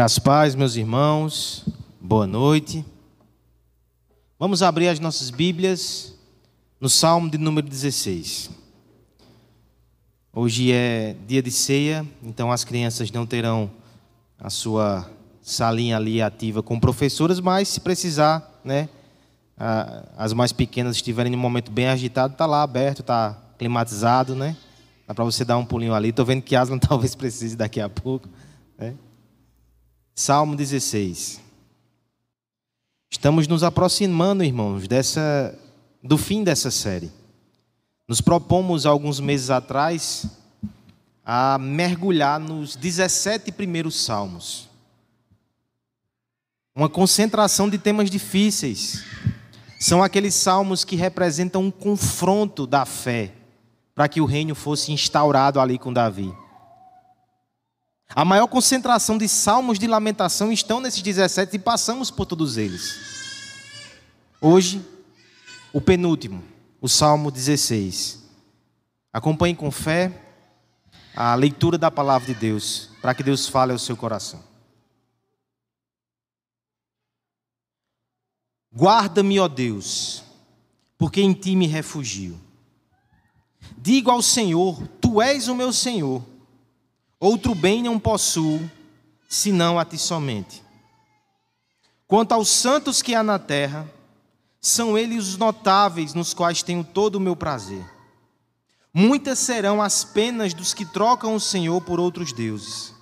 Graças paz, meus irmãos. Boa noite. Vamos abrir as nossas Bíblias no Salmo de número 16. Hoje é dia de ceia, então as crianças não terão a sua salinha ali ativa com professoras, mas se precisar, né, as mais pequenas estiverem em um momento bem agitado, está lá aberto, está climatizado, né? Dá para você dar um pulinho ali. Estou vendo que Aslan talvez precise daqui a pouco. Né? Salmo 16. Estamos nos aproximando, irmãos, dessa, do fim dessa série. Nos propomos alguns meses atrás a mergulhar nos 17 primeiros salmos. Uma concentração de temas difíceis. São aqueles salmos que representam um confronto da fé para que o reino fosse instaurado ali com Davi. A maior concentração de salmos de lamentação estão nesses 17 e passamos por todos eles. Hoje, o penúltimo, o Salmo 16. Acompanhe com fé a leitura da palavra de Deus, para que Deus fale ao seu coração. Guarda-me, ó Deus, porque em ti me refugio. Digo ao Senhor: Tu és o meu Senhor. Outro bem não possuo, senão a ti somente. Quanto aos santos que há na terra, são eles os notáveis nos quais tenho todo o meu prazer. Muitas serão as penas dos que trocam o Senhor por outros deuses.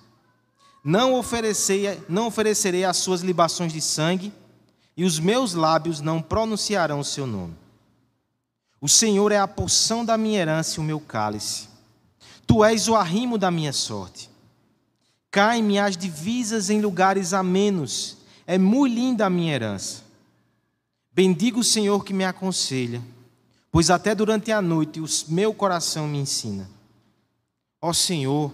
Não oferecerei, não oferecerei as suas libações de sangue, e os meus lábios não pronunciarão o seu nome. O Senhor é a porção da minha herança e o meu cálice. Tu és o arrimo da minha sorte. Caem-me as divisas em lugares amenos. É muito linda a minha herança. Bendigo o Senhor que me aconselha, pois até durante a noite o meu coração me ensina. Ó Senhor,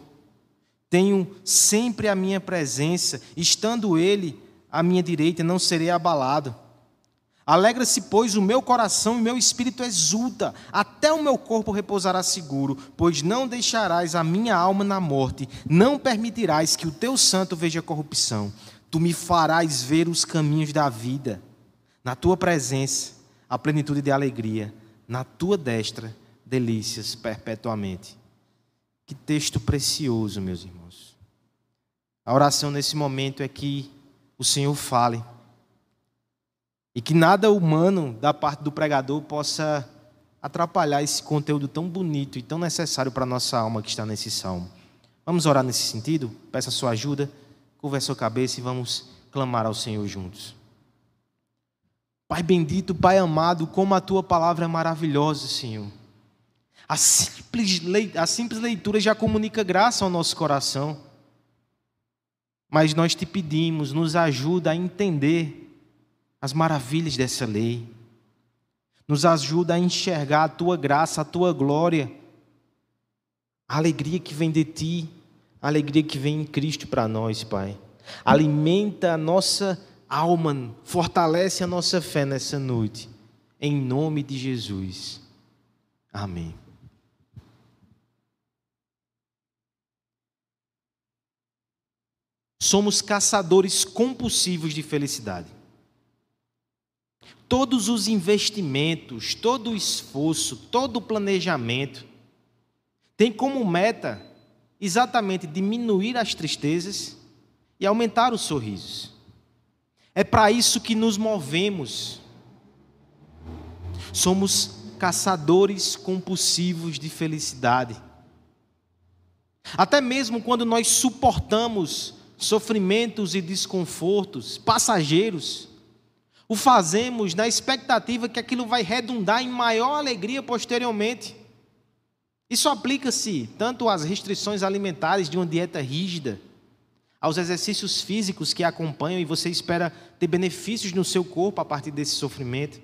tenho sempre a minha presença, estando Ele à minha direita, não serei abalado. Alegra-se, pois, o meu coração e meu espírito exulta, até o meu corpo repousará seguro, pois não deixarás a minha alma na morte, não permitirás que o teu santo veja corrupção. Tu me farás ver os caminhos da vida. Na tua presença, a plenitude de alegria, na tua destra, delícias perpetuamente. Que texto precioso, meus irmãos. A oração nesse momento é que o Senhor fale e que nada humano da parte do pregador possa atrapalhar esse conteúdo tão bonito e tão necessário para a nossa alma que está nesse salmo. Vamos orar nesse sentido? Peça a sua ajuda, curva a sua cabeça e vamos clamar ao Senhor juntos. Pai bendito, Pai amado, como a tua palavra é maravilhosa, Senhor. A simples, a simples leitura já comunica graça ao nosso coração. Mas nós te pedimos, nos ajuda a entender as maravilhas dessa lei. Nos ajuda a enxergar a tua graça, a tua glória, a alegria que vem de ti, a alegria que vem em Cristo para nós, Pai. Alimenta a nossa alma, fortalece a nossa fé nessa noite. Em nome de Jesus. Amém. Somos caçadores compulsivos de felicidade todos os investimentos, todo o esforço, todo o planejamento tem como meta exatamente diminuir as tristezas e aumentar os sorrisos. É para isso que nos movemos. Somos caçadores compulsivos de felicidade. Até mesmo quando nós suportamos sofrimentos e desconfortos passageiros, o fazemos na expectativa que aquilo vai redundar em maior alegria posteriormente. Isso aplica-se tanto às restrições alimentares de uma dieta rígida, aos exercícios físicos que acompanham e você espera ter benefícios no seu corpo a partir desse sofrimento.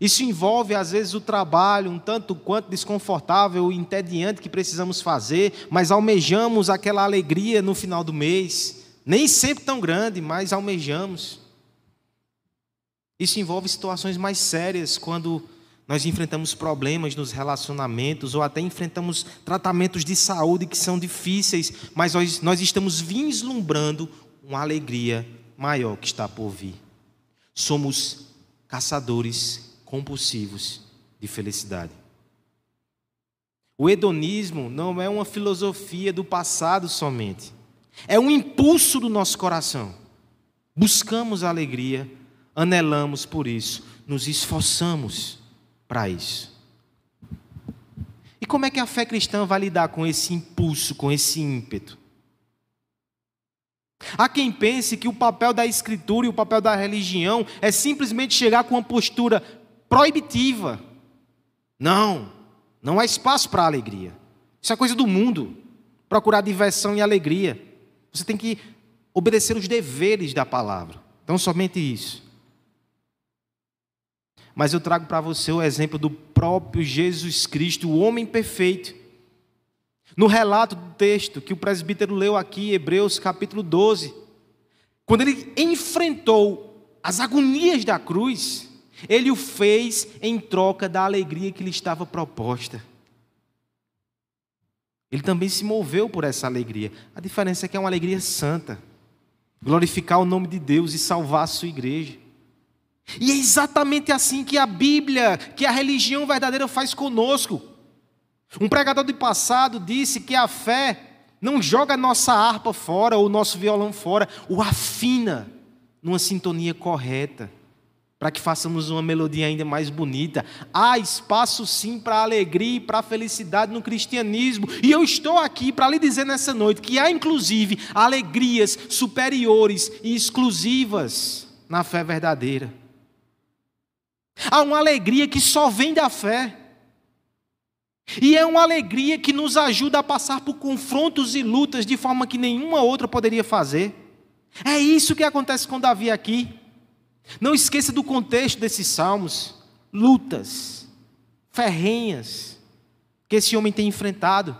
Isso envolve, às vezes, o trabalho um tanto quanto desconfortável e entediante que precisamos fazer, mas almejamos aquela alegria no final do mês. Nem sempre tão grande, mas almejamos. Isso envolve situações mais sérias, quando Nós enfrentamos problemas nos relacionamentos ou até enfrentamos tratamentos de saúde que são difíceis, mas nós, nós estamos vislumbrando uma alegria maior que está por vir. Somos caçadores compulsivos de felicidade. O hedonismo não é uma filosofia do passado somente, é um impulso do nosso coração. Buscamos a alegria, anelamos por isso, nos esforçamos para isso. E como é que a fé cristã vai lidar com esse impulso, com esse ímpeto? Há quem pense que o papel da escritura e o papel da religião é simplesmente chegar com uma postura proibitiva. Não, não há espaço para alegria. Isso é coisa do mundo. Procurar diversão e alegria. Você tem que obedecer os deveres da palavra. Então, somente isso. Mas eu trago para você o exemplo do próprio Jesus Cristo, o homem perfeito. No relato do texto que o presbítero leu aqui, Hebreus capítulo 12, quando ele enfrentou as agonias da cruz, ele o fez em troca da alegria que lhe estava proposta. Ele também se moveu por essa alegria. A diferença é que é uma alegria santa. Glorificar o nome de Deus e salvar a sua igreja. E é exatamente assim que a Bíblia, que a religião verdadeira faz conosco. Um pregador do passado disse que a fé não joga a nossa harpa fora ou o nosso violão fora, o afina numa sintonia correta, para que façamos uma melodia ainda mais bonita. Há espaço sim para alegria e para felicidade no cristianismo. E eu estou aqui para lhe dizer nessa noite que há inclusive alegrias superiores e exclusivas na fé verdadeira. Há uma alegria que só vem da fé. E é uma alegria que nos ajuda a passar por confrontos e lutas de forma que nenhuma outra poderia fazer. É isso que acontece com Davi aqui. Não esqueça do contexto desses salmos: lutas, ferrenhas, que esse homem tem enfrentado.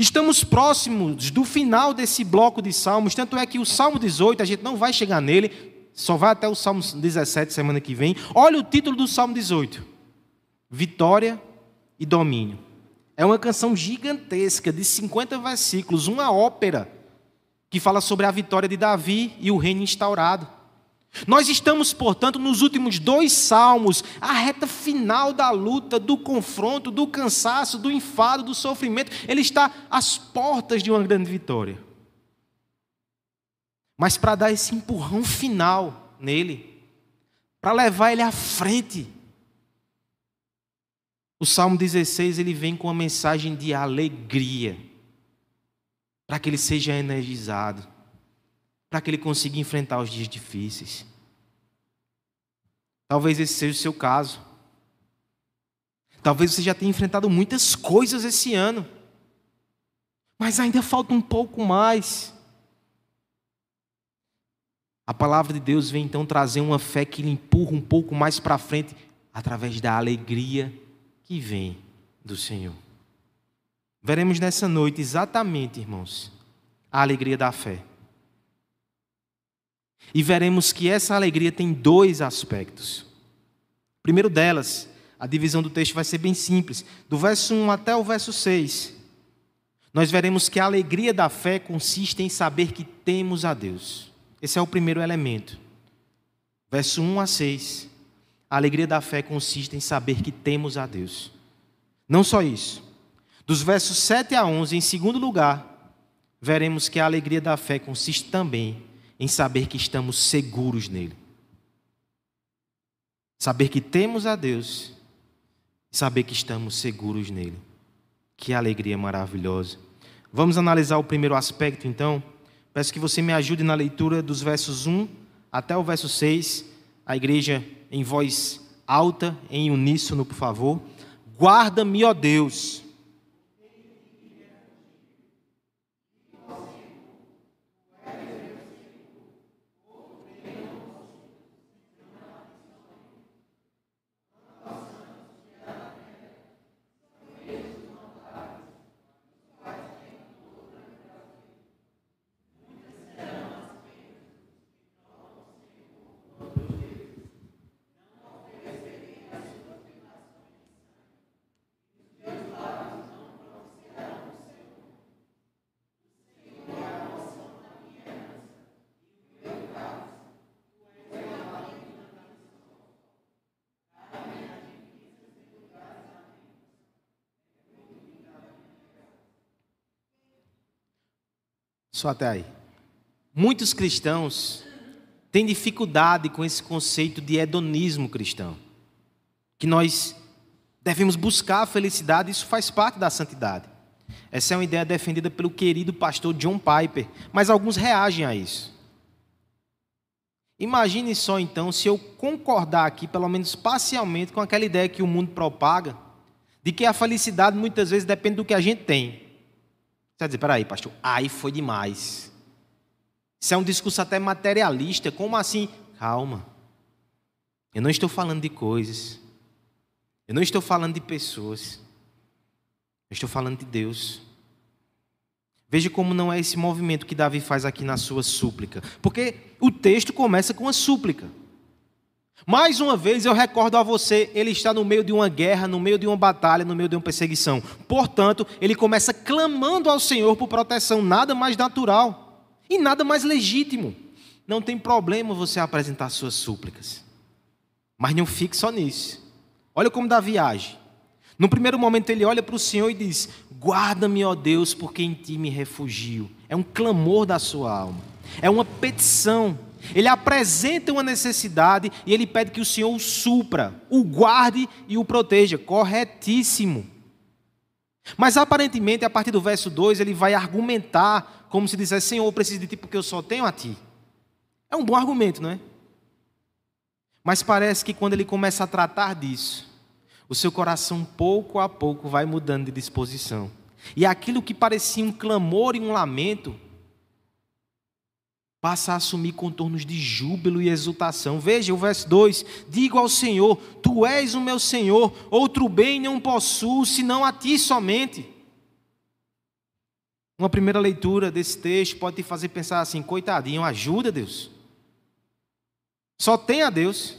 Estamos próximos do final desse bloco de salmos, tanto é que o Salmo 18, a gente não vai chegar nele, só vai até o Salmo 17 semana que vem. Olha o título do Salmo 18: Vitória e Domínio. É uma canção gigantesca de 50 versículos, uma ópera que fala sobre a vitória de Davi e o reino instaurado. Nós estamos, portanto, nos últimos dois salmos, a reta final da luta, do confronto, do cansaço, do enfado, do sofrimento. Ele está às portas de uma grande vitória. Mas para dar esse empurrão final nele, para levar ele à frente. O Salmo 16 ele vem com uma mensagem de alegria, para que ele seja energizado, para que ele consiga enfrentar os dias difíceis. Talvez esse seja o seu caso. Talvez você já tenha enfrentado muitas coisas esse ano, mas ainda falta um pouco mais. A palavra de Deus vem então trazer uma fé que lhe empurra um pouco mais para frente, através da alegria que vem do Senhor. Veremos nessa noite exatamente, irmãos, a alegria da fé. E veremos que essa alegria tem dois aspectos. O primeiro delas, a divisão do texto vai ser bem simples, do verso 1 até o verso 6. Nós veremos que a alegria da fé consiste em saber que temos a Deus. Esse é o primeiro elemento. Verso 1 a 6. A alegria da fé consiste em saber que temos a Deus. Não só isso. Dos versos 7 a 11, em segundo lugar, veremos que a alegria da fé consiste também em saber que estamos seguros nele. Saber que temos a Deus, saber que estamos seguros nele. Que alegria maravilhosa. Vamos analisar o primeiro aspecto então. Peço que você me ajude na leitura dos versos 1 até o verso 6. A igreja em voz alta, em uníssono, por favor. Guarda-me, ó Deus Só até aí. Muitos cristãos têm dificuldade com esse conceito de hedonismo cristão. Que nós devemos buscar a felicidade, isso faz parte da santidade. Essa é uma ideia defendida pelo querido pastor John Piper, mas alguns reagem a isso. Imagine só então se eu concordar aqui, pelo menos parcialmente, com aquela ideia que o mundo propaga, de que a felicidade muitas vezes depende do que a gente tem. Você vai dizer, peraí, pastor, aí foi demais. Isso é um discurso até materialista. Como assim? Calma. Eu não estou falando de coisas. Eu não estou falando de pessoas. Eu estou falando de Deus. Veja como não é esse movimento que Davi faz aqui na sua súplica. Porque o texto começa com a súplica. Mais uma vez eu recordo a você, ele está no meio de uma guerra, no meio de uma batalha, no meio de uma perseguição. Portanto, ele começa clamando ao Senhor por proteção, nada mais natural e nada mais legítimo. Não tem problema você apresentar suas súplicas. Mas não fique só nisso. Olha como Davi age. No primeiro momento ele olha para o Senhor e diz: Guarda-me, ó Deus, porque em ti me refugio. É um clamor da sua alma, é uma petição. Ele apresenta uma necessidade e ele pede que o Senhor o supra, o guarde e o proteja. Corretíssimo. Mas aparentemente, a partir do verso 2, ele vai argumentar como se dissesse: Senhor, eu preciso de ti porque eu só tenho a ti. É um bom argumento, não é? Mas parece que quando ele começa a tratar disso, o seu coração pouco a pouco vai mudando de disposição. E aquilo que parecia um clamor e um lamento passa a assumir contornos de júbilo e exultação. Veja o verso 2: Digo ao Senhor: Tu és o meu Senhor, outro bem não possuo senão a ti somente. Uma primeira leitura desse texto pode te fazer pensar assim: coitadinho, ajuda Deus. Só tem a Deus.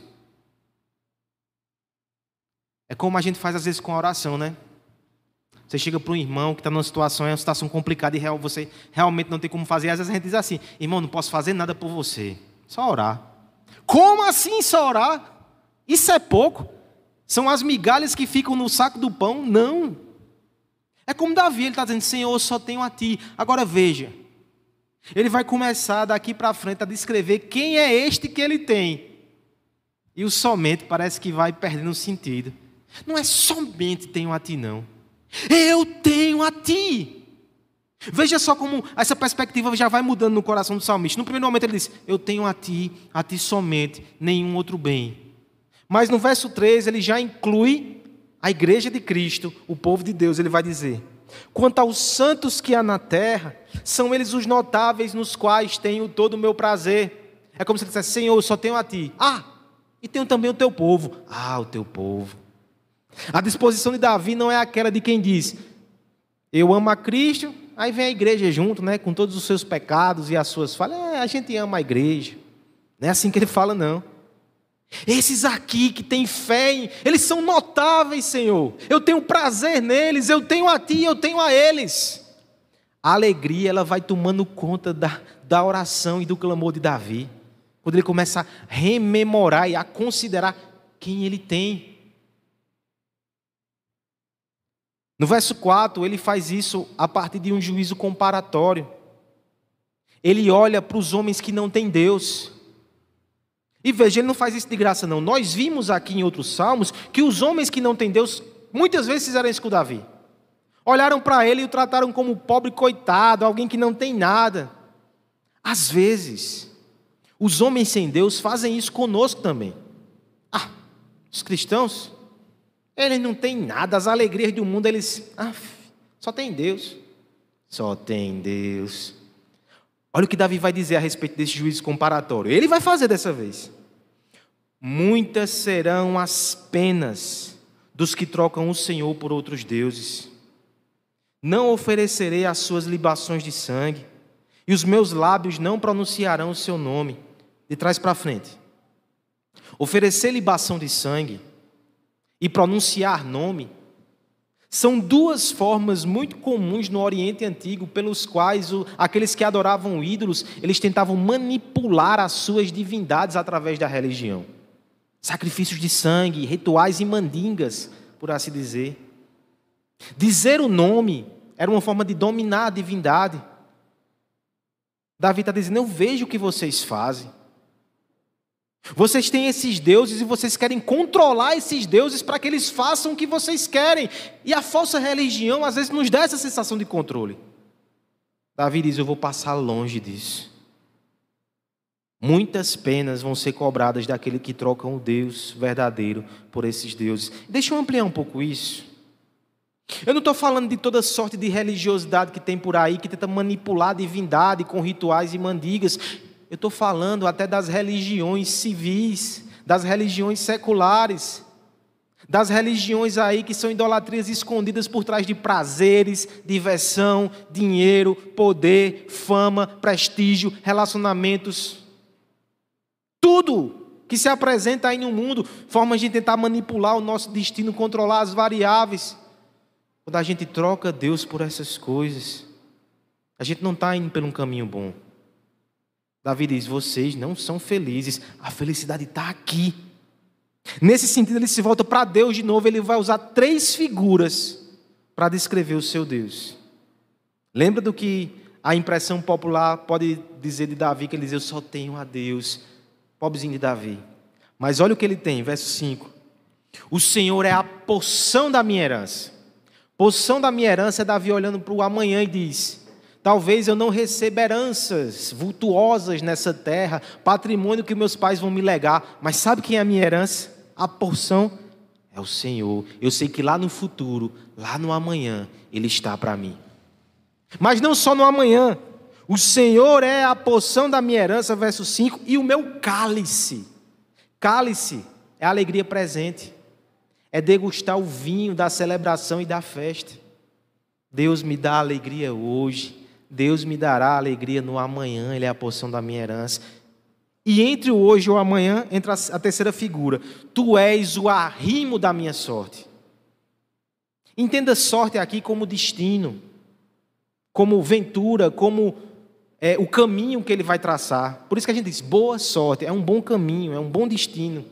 É como a gente faz às vezes com a oração, né? Você chega para um irmão que está numa situação, é uma situação complicada e real, você realmente não tem como fazer. Às vezes a gente diz assim: irmão, não posso fazer nada por você, só orar. Como assim só orar? Isso é pouco? São as migalhas que ficam no saco do pão? Não. É como Davi, ele está dizendo: Senhor, eu só tenho a ti. Agora veja, ele vai começar daqui para frente a descrever quem é este que ele tem. E o somente parece que vai perdendo sentido. Não é somente tenho a ti, não. Eu tenho a ti. Veja só como essa perspectiva já vai mudando no coração do salmista. No primeiro momento ele diz: Eu tenho a ti, a ti somente, nenhum outro bem. Mas no verso 3 ele já inclui a igreja de Cristo, o povo de Deus. Ele vai dizer: Quanto aos santos que há na terra, são eles os notáveis nos quais tenho todo o meu prazer. É como se ele dissesse: Senhor, só tenho a ti. Ah, e tenho também o teu povo. Ah, o teu povo. A disposição de Davi não é aquela de quem diz: Eu amo a Cristo, aí vem a igreja junto, né, com todos os seus pecados e as suas falhas. É, a gente ama a igreja. Não é assim que ele fala, não. Esses aqui que têm fé, eles são notáveis, Senhor. Eu tenho prazer neles, eu tenho a Ti, eu tenho a eles. A alegria, ela vai tomando conta da, da oração e do clamor de Davi. Quando ele começa a rememorar e a considerar quem ele tem. No verso 4, ele faz isso a partir de um juízo comparatório. Ele olha para os homens que não têm Deus. E veja, ele não faz isso de graça, não. Nós vimos aqui em outros salmos que os homens que não têm Deus, muitas vezes fizeram isso com Davi. Olharam para ele e o trataram como pobre coitado, alguém que não tem nada. Às vezes, os homens sem Deus fazem isso conosco também. Ah, os cristãos, eles não têm nada, as alegrias do mundo, eles. Ah, só tem Deus. Só tem Deus. Olha o que Davi vai dizer a respeito desse juízo comparatório. Ele vai fazer dessa vez. Muitas serão as penas dos que trocam o Senhor por outros deuses. Não oferecerei as suas libações de sangue, e os meus lábios não pronunciarão o seu nome. De trás para frente. Oferecer libação de sangue e pronunciar nome são duas formas muito comuns no Oriente Antigo pelos quais o, aqueles que adoravam ídolos, eles tentavam manipular as suas divindades através da religião. Sacrifícios de sangue, rituais e mandingas, por assim dizer. Dizer o nome era uma forma de dominar a divindade. Davi está dizendo: Eu vejo o que vocês fazem. Vocês têm esses deuses e vocês querem controlar esses deuses para que eles façam o que vocês querem. E a falsa religião às vezes nos dá essa sensação de controle. Davi diz: Eu vou passar longe disso. Muitas penas vão ser cobradas daquele que trocam o Deus verdadeiro por esses deuses. Deixa eu ampliar um pouco isso. Eu não estou falando de toda sorte de religiosidade que tem por aí, que tenta manipular a divindade com rituais e mandigas. Eu estou falando até das religiões civis, das religiões seculares, das religiões aí que são idolatrias escondidas por trás de prazeres, diversão, dinheiro, poder, fama, prestígio, relacionamentos. Tudo que se apresenta aí no mundo, formas de tentar manipular o nosso destino, controlar as variáveis. Quando a gente troca Deus por essas coisas, a gente não está indo por um caminho bom. Davi diz: vocês não são felizes, a felicidade está aqui. Nesse sentido, ele se volta para Deus de novo, ele vai usar três figuras para descrever o seu Deus. Lembra do que a impressão popular pode dizer de Davi, que ele diz: Eu só tenho a Deus. Pobrezinho de Davi. Mas olha o que ele tem, verso 5. O Senhor é a porção da minha herança. Porção da minha herança é Davi olhando para o amanhã e diz: Talvez eu não receba heranças vultuosas nessa terra, patrimônio que meus pais vão me legar, mas sabe quem é a minha herança? A porção é o Senhor. Eu sei que lá no futuro, lá no amanhã, Ele está para mim. Mas não só no amanhã. O Senhor é a porção da minha herança, verso 5, e o meu cálice. Cálice é a alegria presente, é degustar o vinho da celebração e da festa. Deus me dá alegria hoje, Deus me dará alegria no amanhã, Ele é a porção da minha herança. E entre o hoje e o amanhã entra a terceira figura: Tu és o arrimo da minha sorte. Entenda sorte aqui como destino, como ventura, como é, o caminho que ele vai traçar. Por isso que a gente diz: boa sorte, é um bom caminho, é um bom destino.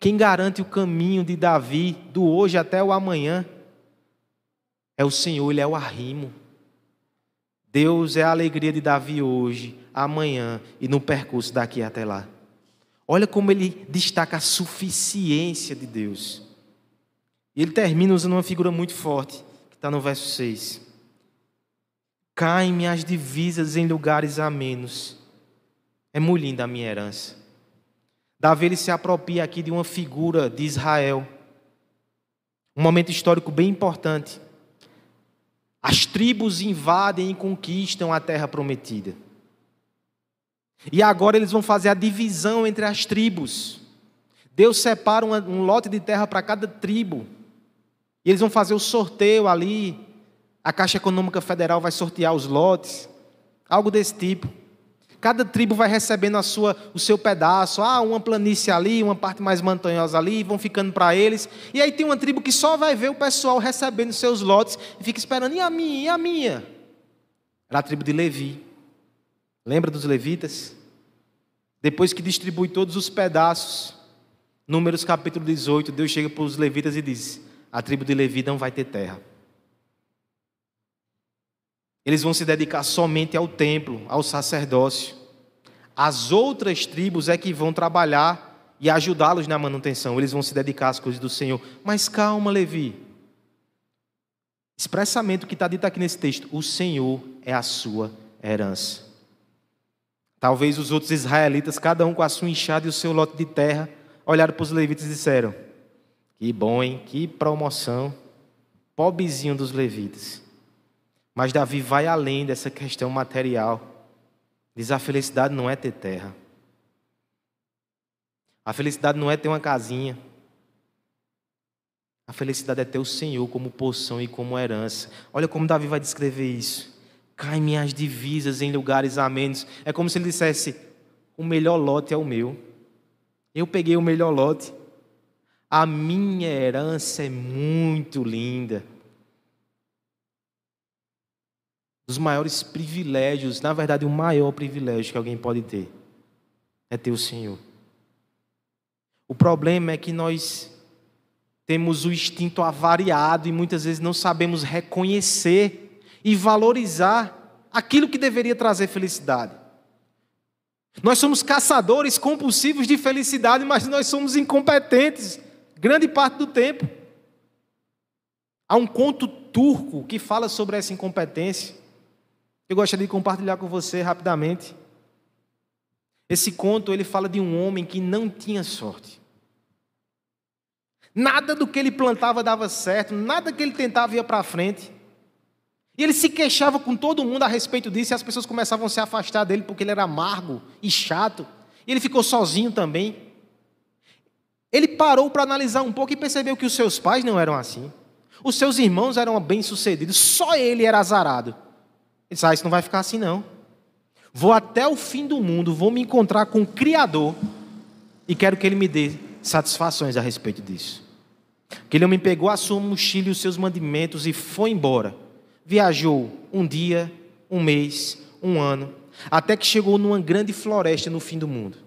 Quem garante o caminho de Davi do hoje até o amanhã é o Senhor, Ele é o arrimo. Deus é a alegria de Davi hoje, amanhã e no percurso daqui até lá. Olha como ele destaca a suficiência de Deus. E ele termina usando uma figura muito forte, que está no verso 6. Caem-me as divisas em lugares amenos. É muito linda a minha herança. Davi ele se apropria aqui de uma figura de Israel. Um momento histórico bem importante. As tribos invadem e conquistam a terra prometida. E agora eles vão fazer a divisão entre as tribos. Deus separa um lote de terra para cada tribo. E eles vão fazer o sorteio ali. A Caixa Econômica Federal vai sortear os lotes. Algo desse tipo. Cada tribo vai recebendo a sua, o seu pedaço. Ah, uma planície ali, uma parte mais montanhosa ali, vão ficando para eles. E aí tem uma tribo que só vai ver o pessoal recebendo seus lotes e fica esperando, e a minha, e a minha? Era a tribo de Levi. Lembra dos levitas? Depois que distribui todos os pedaços, Números capítulo 18, Deus chega para os levitas e diz: A tribo de Levi não vai ter terra. Eles vão se dedicar somente ao templo, ao sacerdócio. As outras tribos é que vão trabalhar e ajudá-los na manutenção. Eles vão se dedicar às coisas do Senhor. Mas calma, Levi. Expressamente o que está dito aqui nesse texto: o Senhor é a sua herança. Talvez os outros israelitas, cada um com a sua enxada e o seu lote de terra, olharam para os levitas e disseram: Que bom, hein? Que promoção. Pobrezinho dos levitas. Mas Davi vai além dessa questão material. Diz: a felicidade não é ter terra. A felicidade não é ter uma casinha. A felicidade é ter o Senhor como porção e como herança. Olha como Davi vai descrever isso. Cai minhas divisas em lugares amenos. É como se ele dissesse: o melhor lote é o meu. Eu peguei o melhor lote. A minha herança é muito linda. Dos maiores privilégios, na verdade, o maior privilégio que alguém pode ter é ter o Senhor. O problema é que nós temos o instinto avariado e muitas vezes não sabemos reconhecer e valorizar aquilo que deveria trazer felicidade. Nós somos caçadores compulsivos de felicidade, mas nós somos incompetentes grande parte do tempo. Há um conto turco que fala sobre essa incompetência. Eu gostaria de compartilhar com você rapidamente. Esse conto ele fala de um homem que não tinha sorte. Nada do que ele plantava dava certo, nada que ele tentava ia para frente. E ele se queixava com todo mundo a respeito disso, e as pessoas começavam a se afastar dele porque ele era amargo e chato. E ele ficou sozinho também. Ele parou para analisar um pouco e percebeu que os seus pais não eram assim. Os seus irmãos eram bem-sucedidos, só ele era azarado. Ele disse: ah, isso não vai ficar assim não. Vou até o fim do mundo, vou me encontrar com o Criador e quero que ele me dê satisfações a respeito disso. Aquele homem pegou a sua mochila e os seus mandimentos e foi embora. Viajou um dia, um mês, um ano, até que chegou numa grande floresta no fim do mundo.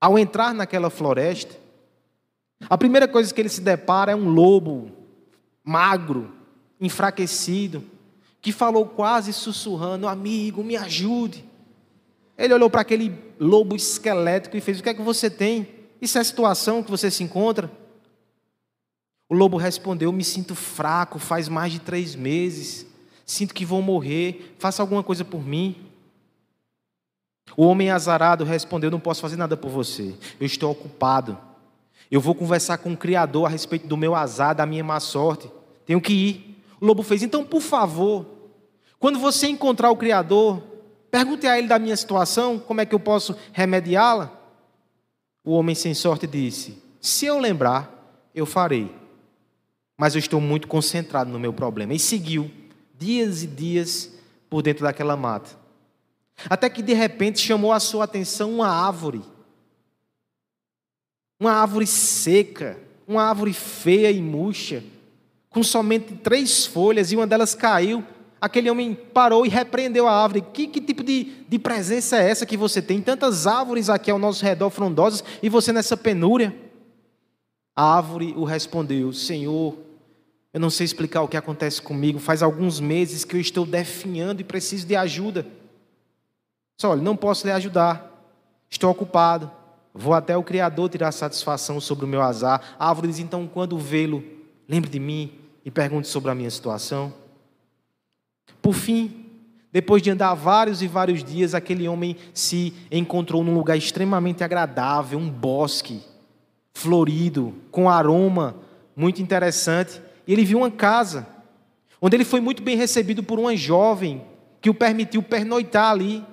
Ao entrar naquela floresta, a primeira coisa que ele se depara é um lobo magro, enfraquecido, que falou quase sussurrando: Amigo, me ajude. Ele olhou para aquele lobo esquelético e fez: O que é que você tem? Isso é a situação que você se encontra? O lobo respondeu: Me sinto fraco, faz mais de três meses, sinto que vou morrer, faça alguma coisa por mim. O homem azarado respondeu: Não posso fazer nada por você, eu estou ocupado. Eu vou conversar com o Criador a respeito do meu azar, da minha má sorte. Tenho que ir. O lobo fez: Então, por favor, quando você encontrar o Criador, pergunte a ele da minha situação, como é que eu posso remediá-la. O homem sem sorte disse: Se eu lembrar, eu farei mas eu estou muito concentrado no meu problema. E seguiu dias e dias por dentro daquela mata. Até que de repente chamou a sua atenção uma árvore. Uma árvore seca, uma árvore feia e murcha, com somente três folhas e uma delas caiu. Aquele homem parou e repreendeu a árvore. Que, que tipo de, de presença é essa que você tem? Tantas árvores aqui ao nosso redor frondosas e você nessa penúria? A árvore o respondeu: Senhor, eu não sei explicar o que acontece comigo. Faz alguns meses que eu estou definhando e preciso de ajuda. Só, olha, não posso lhe ajudar. Estou ocupado. Vou até o Criador tirar satisfação sobre o meu azar. A árvore diz: então, quando vê-lo, lembre de mim e pergunte sobre a minha situação. Por fim, depois de andar vários e vários dias, aquele homem se encontrou num lugar extremamente agradável, um bosque florido, com aroma muito interessante. E ele viu uma casa, onde ele foi muito bem recebido por uma jovem que o permitiu pernoitar ali.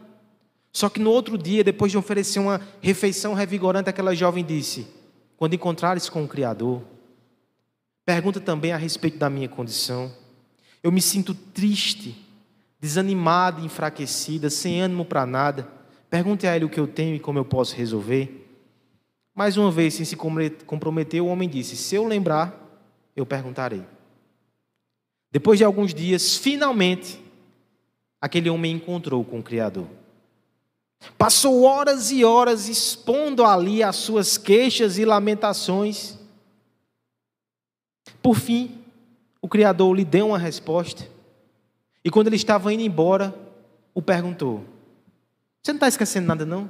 Só que no outro dia, depois de oferecer uma refeição revigorante, aquela jovem disse: Quando encontrares com o Criador, pergunta também a respeito da minha condição. Eu me sinto triste, desanimada, enfraquecida, sem ânimo para nada. Pergunte a ele o que eu tenho e como eu posso resolver. Mais uma vez, sem se comprometer, o homem disse: Se eu lembrar, eu perguntarei. Depois de alguns dias, finalmente, aquele homem encontrou com o Criador. Passou horas e horas expondo ali as suas queixas e lamentações. Por fim, o Criador lhe deu uma resposta. E quando ele estava indo embora, o perguntou: Você não está esquecendo nada, não?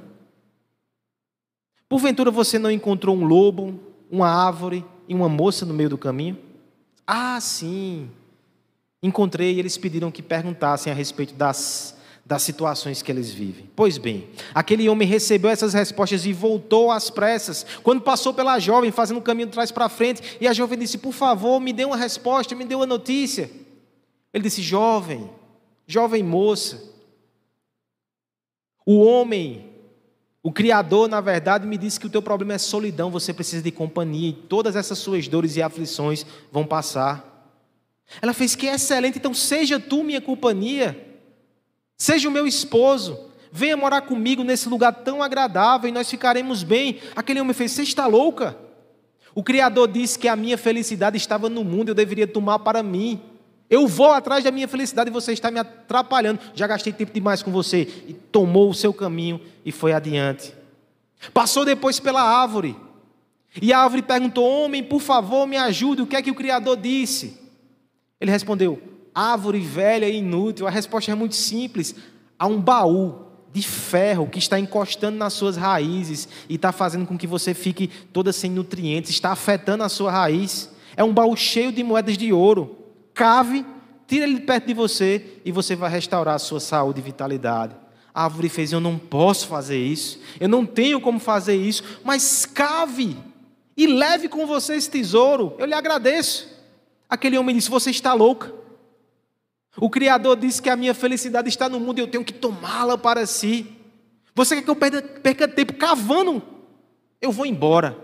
Porventura você não encontrou um lobo, uma árvore, e uma moça no meio do caminho? Ah, sim. Encontrei e eles pediram que perguntassem a respeito das, das situações que eles vivem. Pois bem, aquele homem recebeu essas respostas e voltou às pressas. Quando passou pela jovem, fazendo o caminho de trás para frente, e a jovem disse: Por favor, me dê uma resposta, me dê uma notícia. Ele disse: Jovem, jovem moça, o homem o Criador, na verdade, me disse que o teu problema é solidão, você precisa de companhia, e todas essas suas dores e aflições vão passar. Ela fez que excelente, então seja tu minha companhia, seja o meu esposo, venha morar comigo nesse lugar tão agradável e nós ficaremos bem. Aquele homem fez: Você está louca? O Criador disse que a minha felicidade estava no mundo, eu deveria tomar para mim. Eu vou atrás da minha felicidade e você está me atrapalhando. Já gastei tempo demais com você. E tomou o seu caminho e foi adiante. Passou depois pela árvore. E a árvore perguntou: Homem, por favor, me ajude. O que é que o Criador disse? Ele respondeu: árvore velha e inútil? A resposta é muito simples: há um baú de ferro que está encostando nas suas raízes e está fazendo com que você fique toda sem nutrientes, está afetando a sua raiz. É um baú cheio de moedas de ouro. Cave, tira ele perto de você e você vai restaurar a sua saúde e vitalidade. A árvore fez: Eu não posso fazer isso, eu não tenho como fazer isso, mas cave e leve com você esse tesouro, eu lhe agradeço. Aquele homem disse: Você está louca. O Criador disse que a minha felicidade está no mundo e eu tenho que tomá-la para si. Você quer que eu perca, perca tempo cavando? Eu vou embora.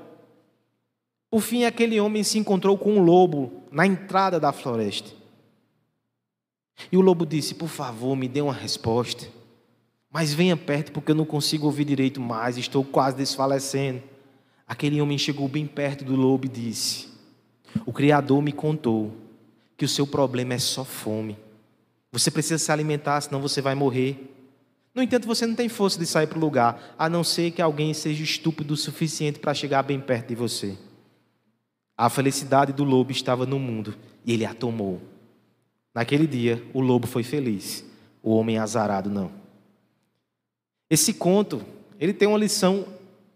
Por fim, aquele homem se encontrou com um lobo na entrada da floresta. E o lobo disse: Por favor, me dê uma resposta. Mas venha perto, porque eu não consigo ouvir direito mais, estou quase desfalecendo. Aquele homem chegou bem perto do lobo e disse: O Criador me contou que o seu problema é só fome. Você precisa se alimentar, senão você vai morrer. No entanto, você não tem força de sair para o lugar, a não ser que alguém seja estúpido o suficiente para chegar bem perto de você. A felicidade do lobo estava no mundo e ele a tomou. Naquele dia, o lobo foi feliz, o homem azarado não. Esse conto, ele tem uma lição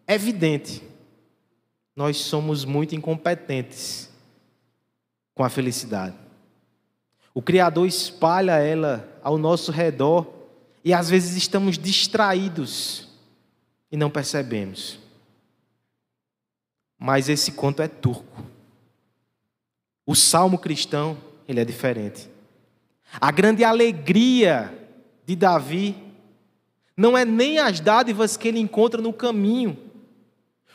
evidente. Nós somos muito incompetentes com a felicidade. O Criador espalha ela ao nosso redor e às vezes estamos distraídos e não percebemos. Mas esse conto é turco. O salmo cristão, ele é diferente. A grande alegria de Davi não é nem as dádivas que ele encontra no caminho.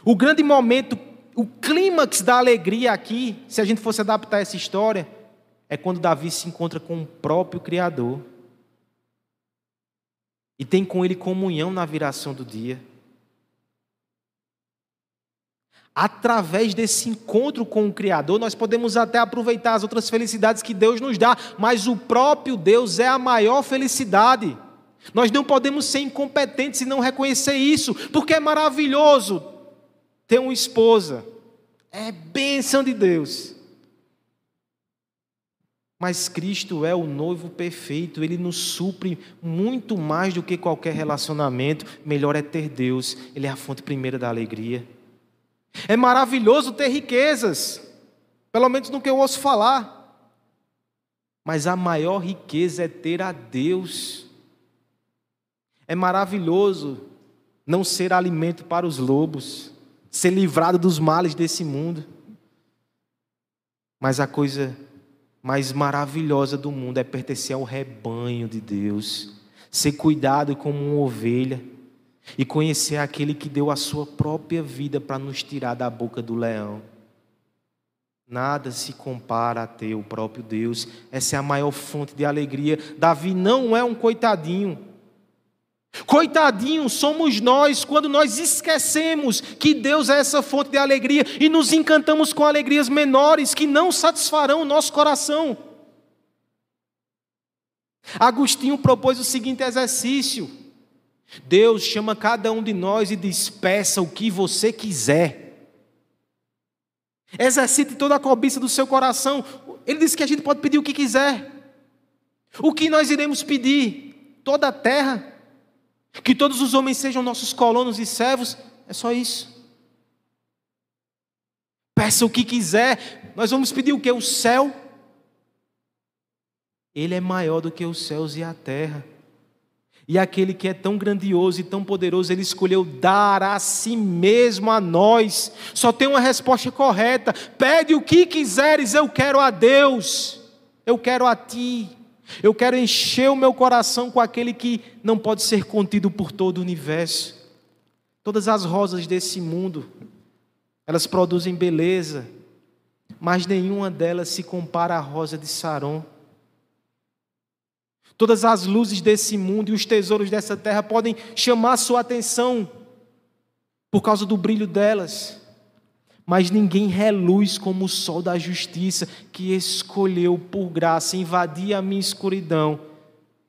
O grande momento, o clímax da alegria aqui, se a gente fosse adaptar essa história, é quando Davi se encontra com o próprio Criador e tem com ele comunhão na viração do dia. Através desse encontro com o Criador, nós podemos até aproveitar as outras felicidades que Deus nos dá, mas o próprio Deus é a maior felicidade. Nós não podemos ser incompetentes e não reconhecer isso, porque é maravilhoso ter uma esposa, é bênção de Deus. Mas Cristo é o noivo perfeito, ele nos supre muito mais do que qualquer relacionamento. Melhor é ter Deus, ele é a fonte primeira da alegria. É maravilhoso ter riquezas, pelo menos no que eu ouço falar. Mas a maior riqueza é ter a Deus. É maravilhoso não ser alimento para os lobos, ser livrado dos males desse mundo. Mas a coisa mais maravilhosa do mundo é pertencer ao rebanho de Deus, ser cuidado como uma ovelha e conhecer aquele que deu a sua própria vida para nos tirar da boca do leão. Nada se compara a ter o próprio Deus, essa é a maior fonte de alegria. Davi não é um coitadinho. Coitadinho somos nós quando nós esquecemos que Deus é essa fonte de alegria e nos encantamos com alegrias menores que não satisfarão o nosso coração. Agostinho propôs o seguinte exercício: Deus chama cada um de nós e diz: peça o que você quiser. Exercite toda a cobiça do seu coração. Ele disse que a gente pode pedir o que quiser. O que nós iremos pedir? Toda a terra que todos os homens sejam nossos colonos e servos, é só isso. Peça o que quiser, nós vamos pedir o que? O céu. Ele é maior do que os céus e a terra. E aquele que é tão grandioso e tão poderoso, ele escolheu dar a si mesmo a nós. Só tem uma resposta correta: pede o que quiseres, eu quero a Deus, eu quero a ti. Eu quero encher o meu coração com aquele que não pode ser contido por todo o universo. Todas as rosas desse mundo, elas produzem beleza, mas nenhuma delas se compara à rosa de Saron. Todas as luzes desse mundo e os tesouros dessa terra podem chamar sua atenção por causa do brilho delas mas ninguém reluz como o sol da justiça que escolheu por graça invadir a minha escuridão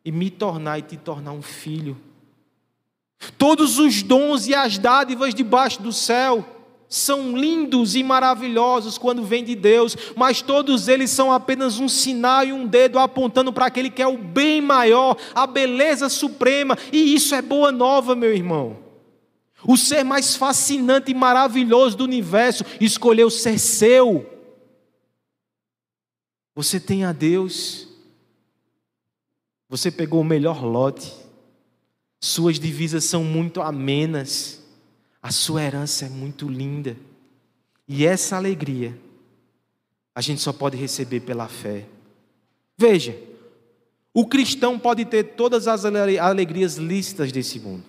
e me tornar e te tornar um filho. Todos os dons e as dádivas debaixo do céu são lindos e maravilhosos quando vêm de Deus, mas todos eles são apenas um sinal e um dedo apontando para aquele que é o bem maior, a beleza suprema, e isso é boa nova, meu irmão. O ser mais fascinante e maravilhoso do universo escolheu ser seu. Você tem a Deus, você pegou o melhor lote, suas divisas são muito amenas, a sua herança é muito linda, e essa alegria a gente só pode receber pela fé. Veja, o cristão pode ter todas as alegrias lícitas desse mundo.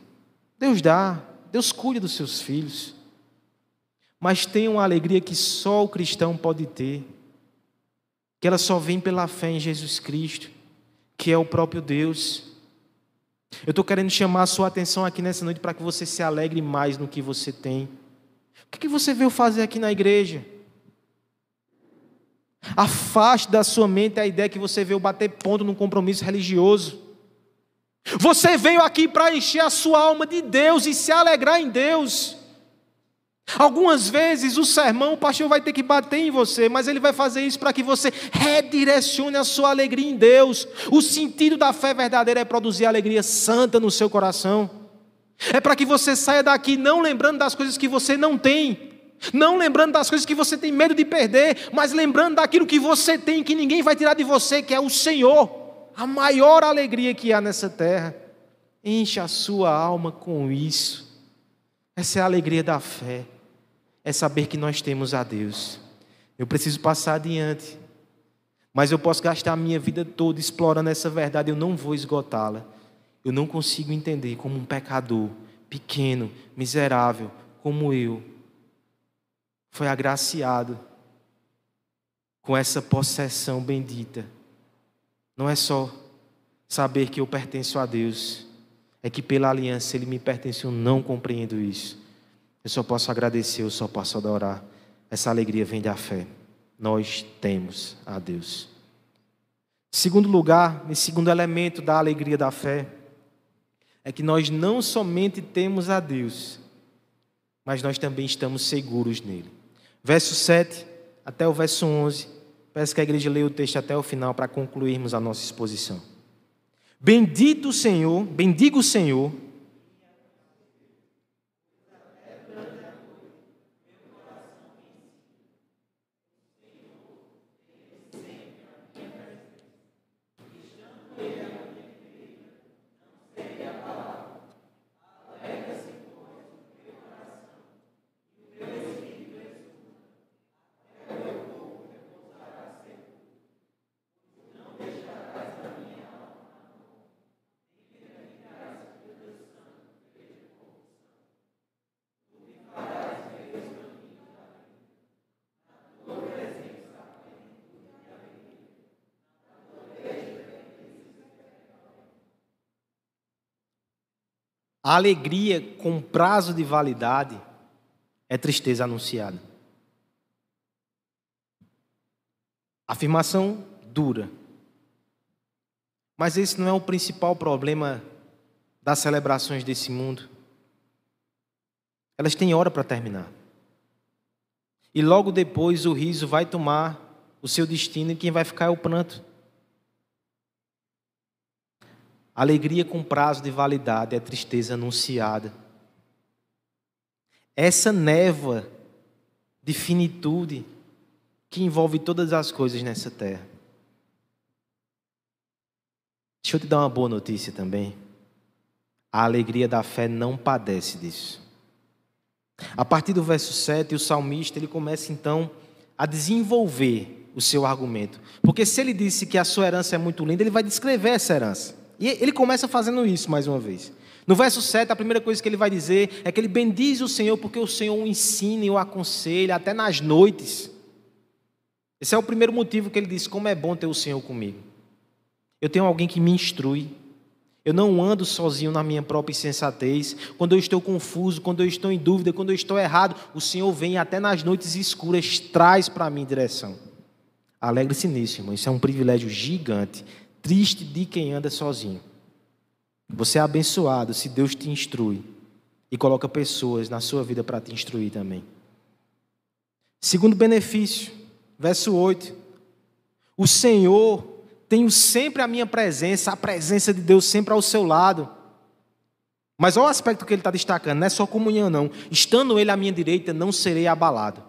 Deus dá, Deus cuida dos seus filhos. Mas tem uma alegria que só o cristão pode ter, que ela só vem pela fé em Jesus Cristo, que é o próprio Deus. Eu estou querendo chamar a sua atenção aqui nessa noite para que você se alegre mais no que você tem. O que você veio fazer aqui na igreja? Afaste da sua mente a ideia que você veio bater ponto num compromisso religioso. Você veio aqui para encher a sua alma de Deus e se alegrar em Deus. Algumas vezes o sermão, o pastor vai ter que bater em você, mas ele vai fazer isso para que você redirecione a sua alegria em Deus. O sentido da fé verdadeira é produzir alegria santa no seu coração. É para que você saia daqui não lembrando das coisas que você não tem, não lembrando das coisas que você tem medo de perder, mas lembrando daquilo que você tem, que ninguém vai tirar de você, que é o Senhor. A maior alegria que há nessa terra. Enche a sua alma com isso. Essa é a alegria da fé é saber que nós temos a Deus. Eu preciso passar adiante, mas eu posso gastar a minha vida toda explorando essa verdade, eu não vou esgotá-la. Eu não consigo entender como um pecador, pequeno, miserável, como eu, foi agraciado com essa possessão bendita. Não é só saber que eu pertenço a Deus, é que pela aliança Ele me pertence, eu não compreendo isso. Eu só posso agradecer, eu só posso adorar. Essa alegria vem da fé. Nós temos a Deus. Segundo lugar, e segundo elemento da alegria da fé, é que nós não somente temos a Deus, mas nós também estamos seguros nele. Verso 7 até o verso 11. Peço que a igreja leia o texto até o final para concluirmos a nossa exposição. Bendito o Senhor, bendiga o Senhor A alegria com prazo de validade é tristeza anunciada. Afirmação dura. Mas esse não é o principal problema das celebrações desse mundo. Elas têm hora para terminar. E logo depois o riso vai tomar o seu destino e quem vai ficar é o pranto. Alegria com prazo de validade é tristeza anunciada. Essa névoa de finitude que envolve todas as coisas nessa terra. Deixa eu te dar uma boa notícia também. A alegria da fé não padece disso. A partir do verso 7, o salmista ele começa então a desenvolver o seu argumento. Porque se ele disse que a sua herança é muito linda, ele vai descrever essa herança. E ele começa fazendo isso mais uma vez. No verso 7, a primeira coisa que ele vai dizer é que ele bendiz o Senhor porque o Senhor o ensina e o aconselha até nas noites. Esse é o primeiro motivo que ele diz: como é bom ter o Senhor comigo. Eu tenho alguém que me instrui. Eu não ando sozinho na minha própria insensatez. Quando eu estou confuso, quando eu estou em dúvida, quando eu estou errado, o Senhor vem até nas noites escuras, traz para mim direção. Alegre-se nisso, irmão. Isso é um privilégio gigante triste de quem anda sozinho. Você é abençoado se Deus te instrui e coloca pessoas na sua vida para te instruir também. Segundo benefício, verso 8. O Senhor tem sempre a minha presença, a presença de Deus sempre ao seu lado. Mas olha o aspecto que ele está destacando, não é só comunhão, não. Estando ele à minha direita, não serei abalado.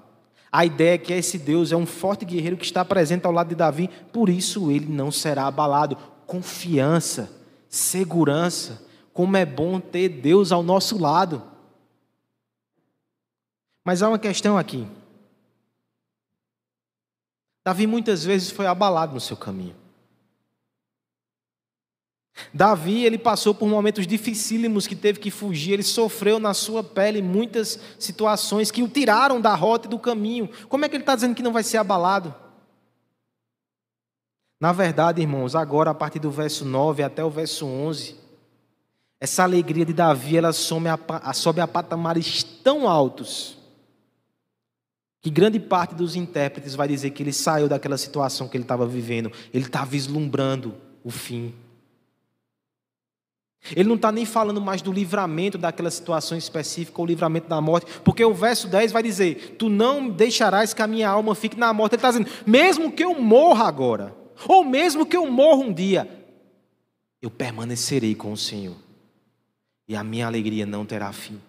A ideia é que esse Deus é um forte guerreiro que está presente ao lado de Davi, por isso ele não será abalado. Confiança, segurança, como é bom ter Deus ao nosso lado. Mas há uma questão aqui. Davi muitas vezes foi abalado no seu caminho. Davi, ele passou por momentos dificílimos que teve que fugir, ele sofreu na sua pele muitas situações que o tiraram da rota e do caminho. Como é que ele está dizendo que não vai ser abalado? Na verdade, irmãos, agora a partir do verso 9 até o verso 11, essa alegria de Davi, ela sobe a, sobe a patamares tão altos, que grande parte dos intérpretes vai dizer que ele saiu daquela situação que ele estava vivendo, ele está vislumbrando o fim. Ele não está nem falando mais do livramento daquela situação específica, ou livramento da morte, porque o verso 10 vai dizer: Tu não deixarás que a minha alma fique na morte. Ele está dizendo: Mesmo que eu morra agora, ou mesmo que eu morra um dia, eu permanecerei com o Senhor, e a minha alegria não terá fim.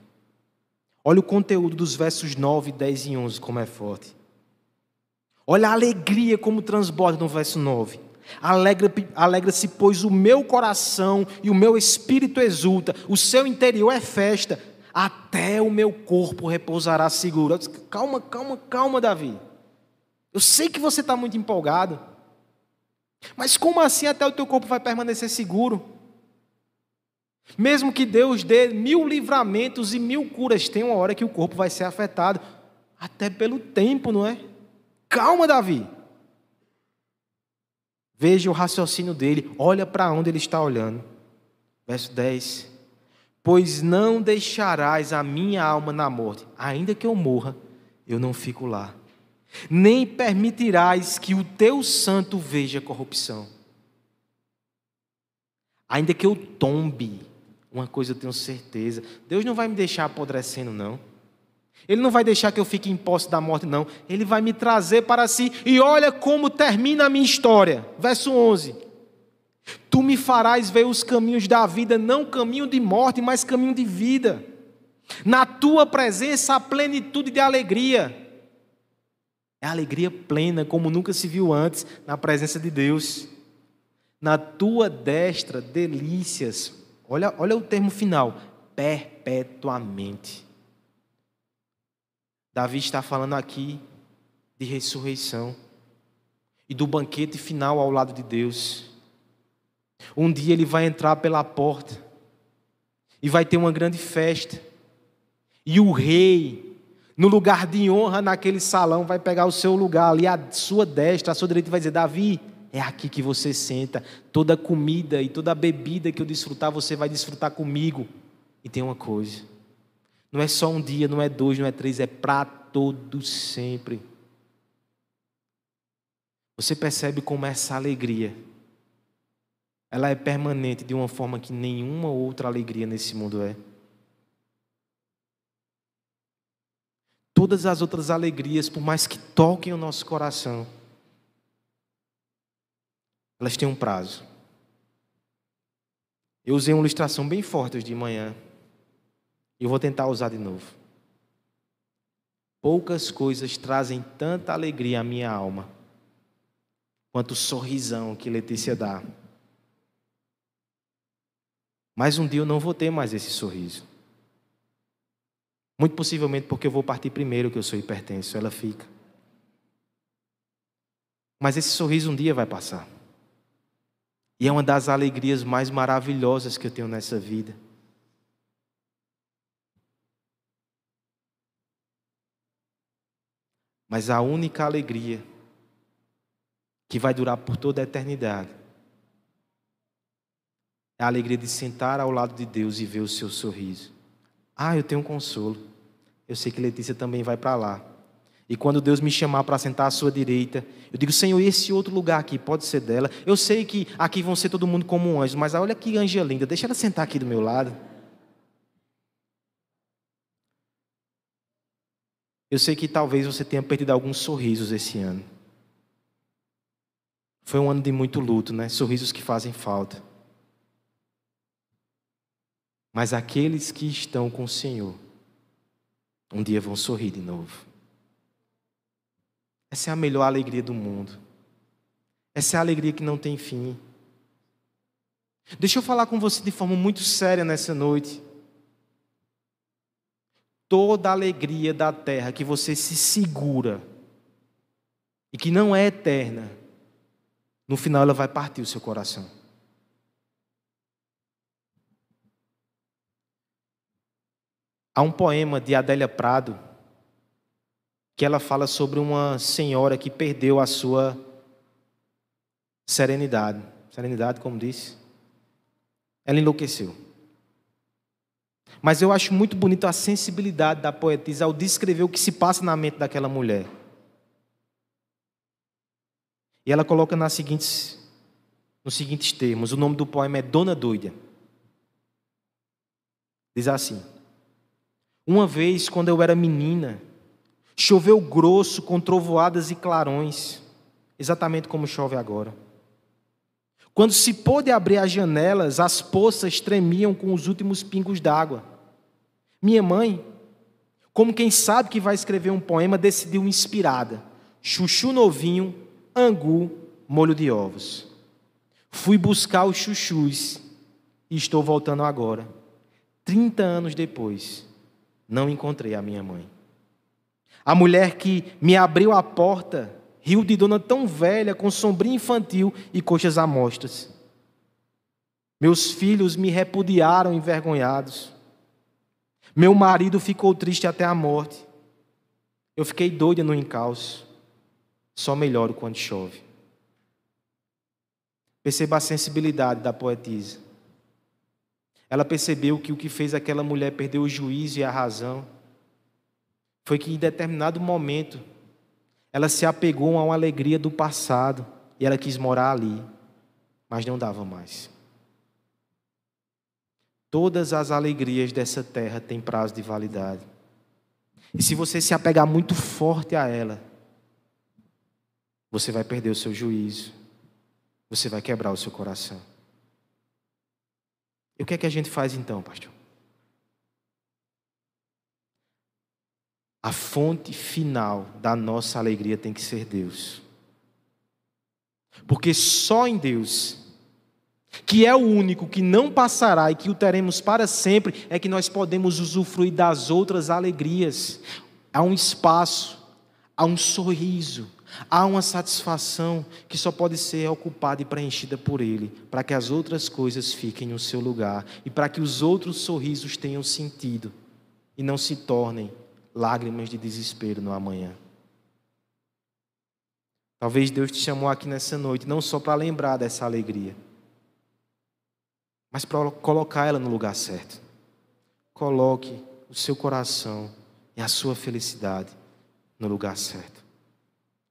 Olha o conteúdo dos versos 9, 10 e 11, como é forte. Olha a alegria como transborda no verso 9. Alegra-se, alegra pois, o meu coração e o meu espírito exulta, o seu interior é festa, até o meu corpo repousará seguro. Disse, calma, calma, calma, Davi. Eu sei que você está muito empolgado, mas como assim até o teu corpo vai permanecer seguro? Mesmo que Deus dê mil livramentos e mil curas, tem uma hora que o corpo vai ser afetado, até pelo tempo, não é? Calma, Davi. Veja o raciocínio dele, olha para onde ele está olhando. Verso 10: Pois não deixarás a minha alma na morte, ainda que eu morra, eu não fico lá. Nem permitirás que o teu santo veja corrupção. Ainda que eu tombe, uma coisa eu tenho certeza: Deus não vai me deixar apodrecendo, não. Ele não vai deixar que eu fique em posse da morte, não. Ele vai me trazer para si. E olha como termina a minha história. Verso 11. Tu me farás ver os caminhos da vida, não caminho de morte, mas caminho de vida. Na tua presença a plenitude de alegria. É alegria plena, como nunca se viu antes, na presença de Deus. Na tua destra, delícias. Olha, olha o termo final: perpetuamente. Davi está falando aqui de ressurreição e do banquete final ao lado de Deus. Um dia ele vai entrar pela porta e vai ter uma grande festa. E o rei, no lugar de honra naquele salão, vai pegar o seu lugar ali, à sua destra, à sua direita, e vai dizer: Davi, é aqui que você senta. Toda a comida e toda a bebida que eu desfrutar, você vai desfrutar comigo. E tem uma coisa não é só um dia, não é dois, não é três, é para todos sempre. Você percebe como essa alegria, ela é permanente de uma forma que nenhuma outra alegria nesse mundo é. Todas as outras alegrias, por mais que toquem o nosso coração, elas têm um prazo. Eu usei uma ilustração bem forte hoje de manhã. Eu vou tentar usar de novo. Poucas coisas trazem tanta alegria à minha alma quanto o sorrisão que Letícia dá. Mas um dia eu não vou ter mais esse sorriso. Muito possivelmente porque eu vou partir primeiro, que eu sou hipertenso, ela fica. Mas esse sorriso um dia vai passar. E é uma das alegrias mais maravilhosas que eu tenho nessa vida. Mas a única alegria que vai durar por toda a eternidade é a alegria de sentar ao lado de Deus e ver o seu sorriso. Ah, eu tenho um consolo. Eu sei que Letícia também vai para lá. E quando Deus me chamar para sentar à sua direita, eu digo, Senhor, esse outro lugar aqui pode ser dela. Eu sei que aqui vão ser todo mundo como um anjo, mas olha que anja linda, deixa ela sentar aqui do meu lado. Eu sei que talvez você tenha perdido alguns sorrisos esse ano. Foi um ano de muito luto, né? Sorrisos que fazem falta. Mas aqueles que estão com o Senhor, um dia vão sorrir de novo. Essa é a melhor alegria do mundo. Essa é a alegria que não tem fim. Deixa eu falar com você de forma muito séria nessa noite. Toda a alegria da terra que você se segura e que não é eterna, no final ela vai partir o seu coração. Há um poema de Adélia Prado que ela fala sobre uma senhora que perdeu a sua serenidade. Serenidade, como disse. Ela enlouqueceu. Mas eu acho muito bonito a sensibilidade da poetisa ao descrever o que se passa na mente daquela mulher. E ela coloca nas seguintes, nos seguintes termos: o nome do poema é Dona Doida. Diz assim: uma vez, quando eu era menina, choveu grosso com trovoadas e clarões, exatamente como chove agora. Quando se pôde abrir as janelas, as poças tremiam com os últimos pingos d'água. Minha mãe, como quem sabe que vai escrever um poema, decidiu inspirada. Chuchu novinho, angu, molho de ovos. Fui buscar os chuchus e estou voltando agora, 30 anos depois não encontrei a minha mãe. A mulher que me abriu a porta riu de dona tão velha, com sombrinha infantil e coxas amostras. Meus filhos me repudiaram envergonhados. Meu marido ficou triste até a morte. Eu fiquei doida no encalço. Só melhoro quando chove. Perceba a sensibilidade da poetisa. Ela percebeu que o que fez aquela mulher perder o juízo e a razão foi que em determinado momento ela se apegou a uma alegria do passado e ela quis morar ali, mas não dava mais. Todas as alegrias dessa terra têm prazo de validade. E se você se apegar muito forte a ela, você vai perder o seu juízo, você vai quebrar o seu coração. E o que é que a gente faz então, pastor? A fonte final da nossa alegria tem que ser Deus. Porque só em Deus, que é o único que não passará e que o teremos para sempre, é que nós podemos usufruir das outras alegrias. Há um espaço, há um sorriso, Há uma satisfação que só pode ser ocupada e preenchida por Ele, para que as outras coisas fiquem no seu lugar e para que os outros sorrisos tenham sentido e não se tornem lágrimas de desespero no amanhã. Talvez Deus te chamou aqui nessa noite não só para lembrar dessa alegria, mas para colocar ela no lugar certo. Coloque o seu coração e a sua felicidade no lugar certo.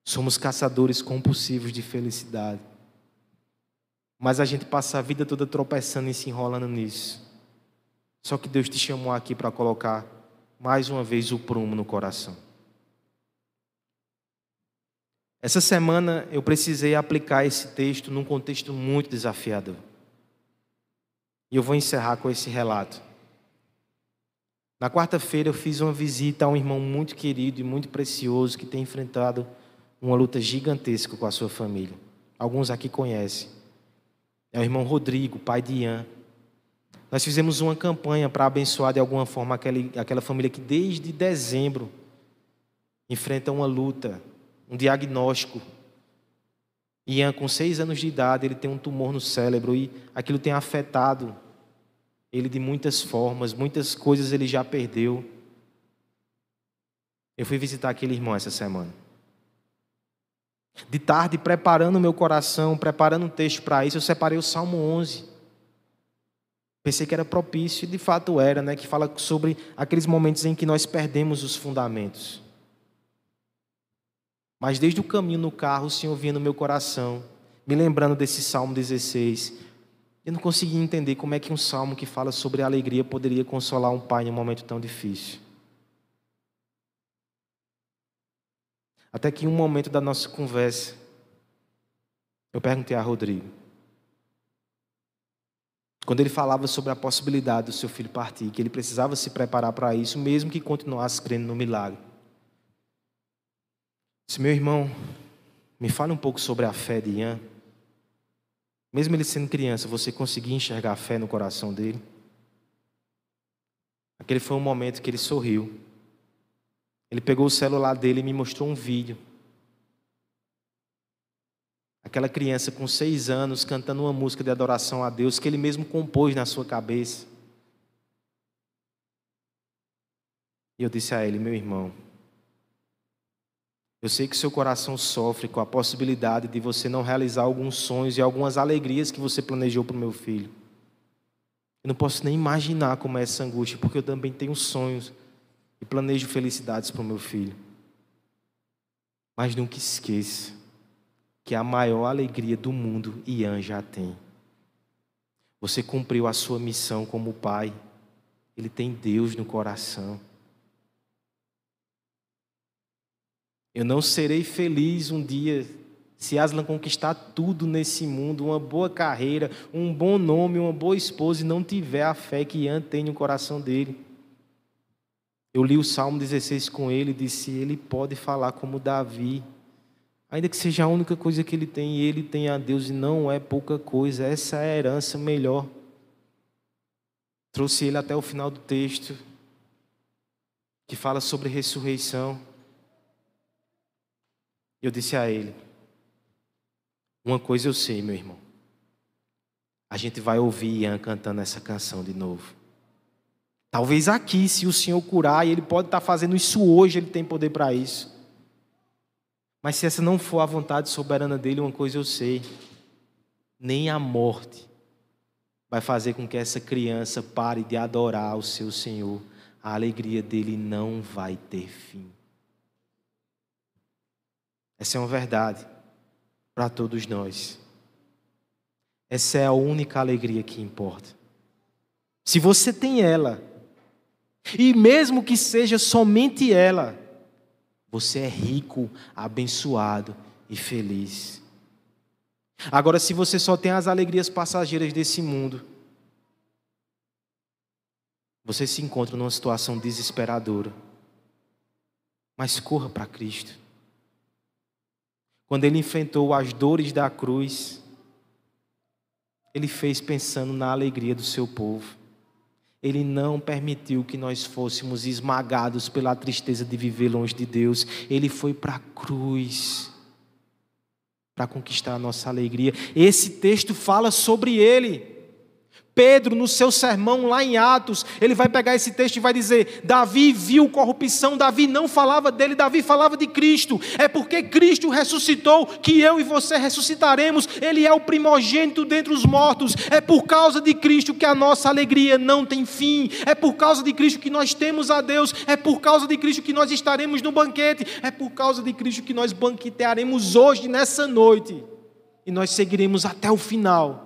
Somos caçadores compulsivos de felicidade. Mas a gente passa a vida toda tropeçando e se enrolando nisso. Só que Deus te chamou aqui para colocar mais uma vez o prumo no coração. Essa semana eu precisei aplicar esse texto num contexto muito desafiador. E eu vou encerrar com esse relato. Na quarta-feira eu fiz uma visita a um irmão muito querido e muito precioso que tem enfrentado uma luta gigantesca com a sua família. Alguns aqui conhecem. É o irmão Rodrigo, pai de Ian. Nós fizemos uma campanha para abençoar de alguma forma aquele, aquela família que desde dezembro enfrenta uma luta, um diagnóstico. Ian, com seis anos de idade, ele tem um tumor no cérebro e aquilo tem afetado ele de muitas formas, muitas coisas ele já perdeu. Eu fui visitar aquele irmão essa semana. De tarde, preparando meu coração, preparando um texto para isso, eu separei o Salmo 11. Pensei que era propício, e de fato era, né? Que fala sobre aqueles momentos em que nós perdemos os fundamentos. Mas desde o caminho no carro, o Senhor vinha no meu coração, me lembrando desse Salmo 16. Eu não conseguia entender como é que um salmo que fala sobre a alegria poderia consolar um pai em um momento tão difícil. Até que em um momento da nossa conversa, eu perguntei a Rodrigo. Quando ele falava sobre a possibilidade do seu filho partir, que ele precisava se preparar para isso, mesmo que continuasse crendo no milagre. Se meu irmão, me fale um pouco sobre a fé de Ian. Mesmo ele sendo criança, você conseguia enxergar a fé no coração dele? Aquele foi um momento que ele sorriu. Ele pegou o celular dele e me mostrou um vídeo. Aquela criança com seis anos cantando uma música de adoração a Deus que ele mesmo compôs na sua cabeça. E eu disse a ele, meu irmão, eu sei que seu coração sofre com a possibilidade de você não realizar alguns sonhos e algumas alegrias que você planejou para o meu filho. Eu não posso nem imaginar como é essa angústia, porque eu também tenho sonhos e planejo felicidades para o meu filho. Mas nunca esqueça que a maior alegria do mundo Ian já tem. Você cumpriu a sua missão como pai. Ele tem Deus no coração. Eu não serei feliz um dia se Aslan conquistar tudo nesse mundo, uma boa carreira, um bom nome, uma boa esposa, e não tiver a fé que Ian tem no coração dele. Eu li o Salmo 16 com ele e disse: ele pode falar como Davi, ainda que seja a única coisa que ele tem, e ele tem a Deus, e não é pouca coisa, essa é a herança melhor. Trouxe ele até o final do texto, que fala sobre ressurreição. Eu disse a ele: Uma coisa eu sei, meu irmão. A gente vai ouvir Ian cantando essa canção de novo. Talvez aqui, se o Senhor curar, e Ele pode estar fazendo isso hoje, Ele tem poder para isso. Mas se essa não for a vontade soberana dele, uma coisa eu sei: nem a morte vai fazer com que essa criança pare de adorar o seu Senhor. A alegria dele não vai ter fim. Essa é uma verdade para todos nós. Essa é a única alegria que importa. Se você tem ela, e mesmo que seja somente ela, você é rico, abençoado e feliz. Agora, se você só tem as alegrias passageiras desse mundo, você se encontra numa situação desesperadora. Mas corra para Cristo quando ele enfrentou as dores da cruz, ele fez pensando na alegria do seu povo. Ele não permitiu que nós fôssemos esmagados pela tristeza de viver longe de Deus. Ele foi para a cruz para conquistar a nossa alegria. Esse texto fala sobre ele. Pedro, no seu sermão lá em Atos, ele vai pegar esse texto e vai dizer: Davi viu corrupção, Davi não falava dele, Davi falava de Cristo. É porque Cristo ressuscitou que eu e você ressuscitaremos. Ele é o primogênito dentre os mortos. É por causa de Cristo que a nossa alegria não tem fim. É por causa de Cristo que nós temos a Deus. É por causa de Cristo que nós estaremos no banquete. É por causa de Cristo que nós banquetearemos hoje, nessa noite. E nós seguiremos até o final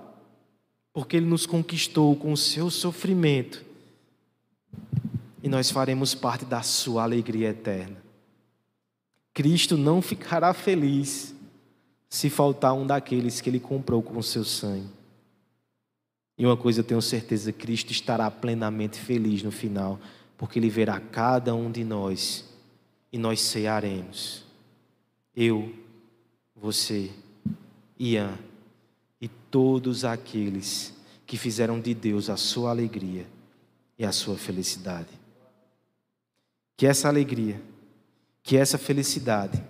porque Ele nos conquistou com o seu sofrimento, e nós faremos parte da sua alegria eterna. Cristo não ficará feliz se faltar um daqueles que Ele comprou com o seu sangue. E uma coisa eu tenho certeza: Cristo estará plenamente feliz no final, porque Ele verá cada um de nós e nós cearemos. Eu, você, Ian todos aqueles que fizeram de Deus a sua alegria e a sua felicidade. Que essa alegria, que essa felicidade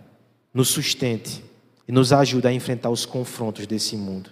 nos sustente e nos ajude a enfrentar os confrontos desse mundo.